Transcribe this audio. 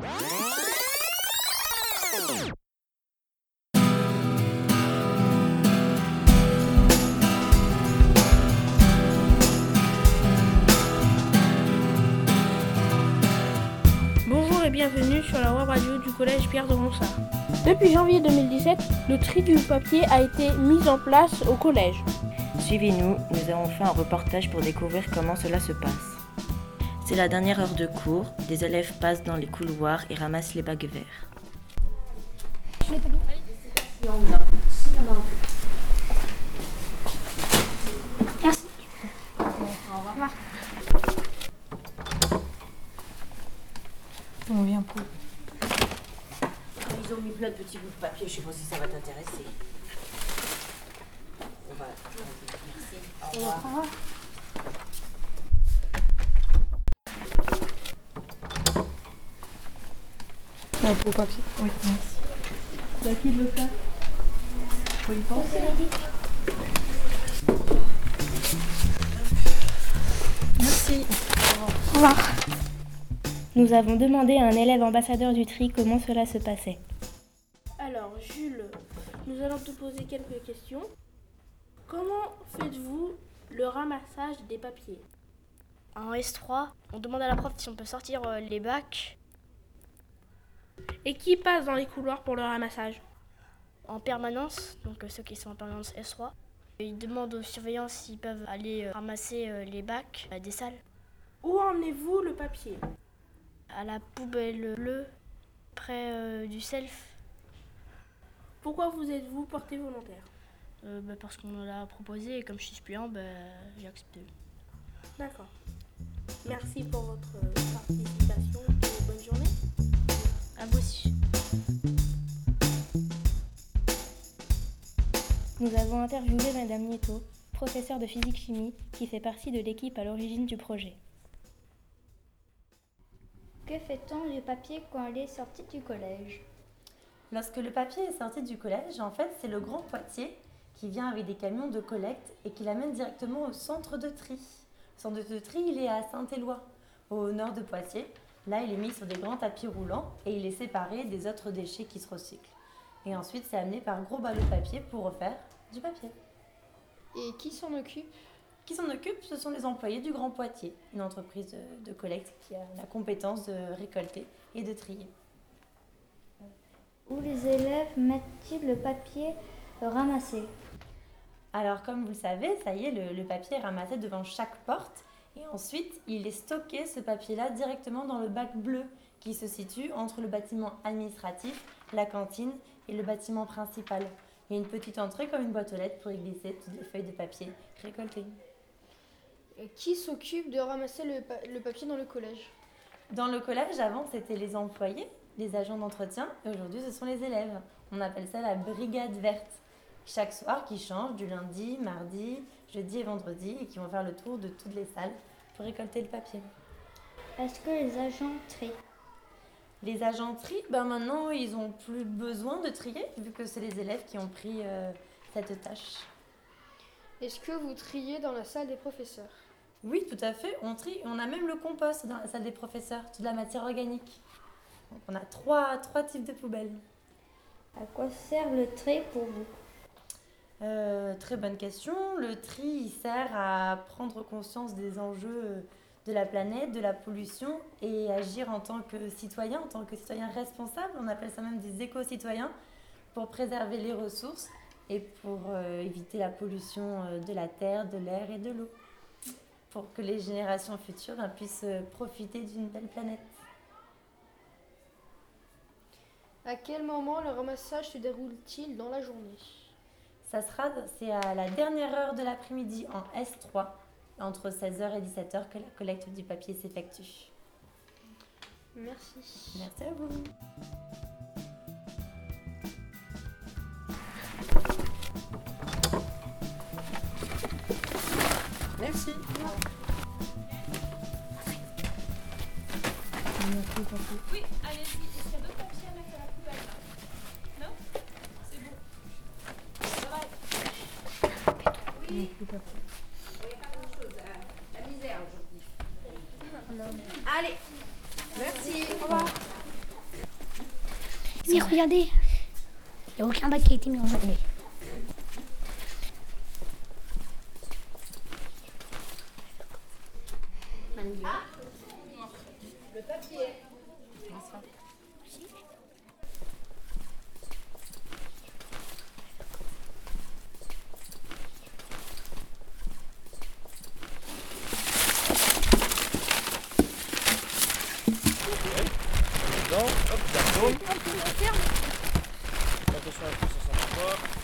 Bonjour et bienvenue sur la web radio du collège Pierre de Ronsard. Depuis janvier 2017, le tri du papier a été mis en place au collège. Suivez-nous, nous avons fait un reportage pour découvrir comment cela se passe. C'est la dernière heure de cours, des élèves passent dans les couloirs et ramassent les bagues verts. On vient pour. Ils ont mis plein de petits bouts de papier, je sais pas si ça va t'intéresser. On va. Merci. Au revoir. Un pot papier. Oui, merci. C'est qui de le faire Faut y penser. Merci. Au revoir. Nous avons demandé à un élève ambassadeur du tri comment cela se passait. Alors, Jules, nous allons te poser quelques questions. Comment faites-vous le ramassage des papiers? En S3, on demande à la prof si on peut sortir euh, les bacs Et qui passe dans les couloirs pour le ramassage en permanence, donc euh, ceux qui sont en permanence S3. Et Ils demandent aux surveillants s'ils peuvent aller euh, ramasser euh, les bacs des salles. Où emmenez-vous le papier? À la poubelle bleue, près du self, Pourquoi vous êtes-vous porté volontaire? Euh, bah, parce qu'on me l'a proposé et comme je suis suppléant, bah, j'ai accepté. D'accord. Merci pour votre participation Nous avons interviewé Madame Nieto, professeure de physique-chimie, qui fait partie de l'équipe à l'origine du projet. Que fait-on du papier quand il est sorti du collège? Lorsque le papier est sorti du collège, en fait, c'est le grand Poitiers qui vient avec des camions de collecte et qui l'amène directement au centre de tri. Le centre de tri, il est à Saint-Éloi, au nord de Poitiers. Là, il est mis sur des grands tapis roulants et il est séparé des autres déchets qui se recyclent. Et ensuite, c'est amené par gros ballots de papier pour refaire du papier. Et qui s'en occupe? Qui s'en occupe Ce sont les employés du Grand Poitiers, une entreprise de, de collecte qui a la compétence de récolter et de trier. Où les élèves mettent-ils le papier ramassé? Alors, comme vous le savez, ça y est, le, le papier est ramassé devant chaque porte. Et ensuite, il est stocké, ce papier-là, directement dans le bac bleu qui se situe entre le bâtiment administratif, la cantine et le bâtiment principal. Il y a une petite entrée comme une boîte aux lettres pour y glisser toutes les feuilles de papier récoltées. Et Qui s'occupe de ramasser le, pa- le papier dans le collège? Dans le collège, avant, c'était les employés, les agents d'entretien, et aujourd'hui, ce sont les élèves. On appelle ça la brigade verte. Chaque soir, qui change du lundi, mardi, jeudi et vendredi, et qui vont faire le tour de toutes les salles pour récolter le papier. Est-ce que les agents trient Les agents trient, ben maintenant, ils n'ont plus besoin de trier, vu que c'est les élèves qui ont pris euh, cette tâche. Est-ce que vous triez dans la salle des professeurs? Oui, tout à fait, on trie. On a même le compost dans la salle des professeurs, toute la matière organique. Donc, on a trois, trois types de poubelles. À quoi sert le tri pour vous? Euh, très bonne question. Le tri, il sert à prendre conscience des enjeux de la planète, de la pollution et agir en tant que citoyen, en tant que citoyen responsable. On appelle ça même des éco-citoyens pour préserver les ressources et pour euh, éviter la pollution euh, de la terre, de l'air et de l'eau. Pour que les générations futures ben, puissent euh, profiter d'une belle planète. À quel moment le ramassage se déroule-t-il dans la journée? Ça sera, c'est à la dernière heure de l'après-midi en S3, entre 16h et 17h que la collecte du papier s'effectue. Merci. Merci à vous. Merci. Oui, allez-y. Est-ce qu'il y a d'autres papiers à mettre à la poubelle là? Non? C'est bon. Ça va Oui. Allez. Merci. Au revoir. Mais regardez, il n'y a aucun bac qui a été mis en journée. Dedans, hop, ça. Attention à la puissance encore.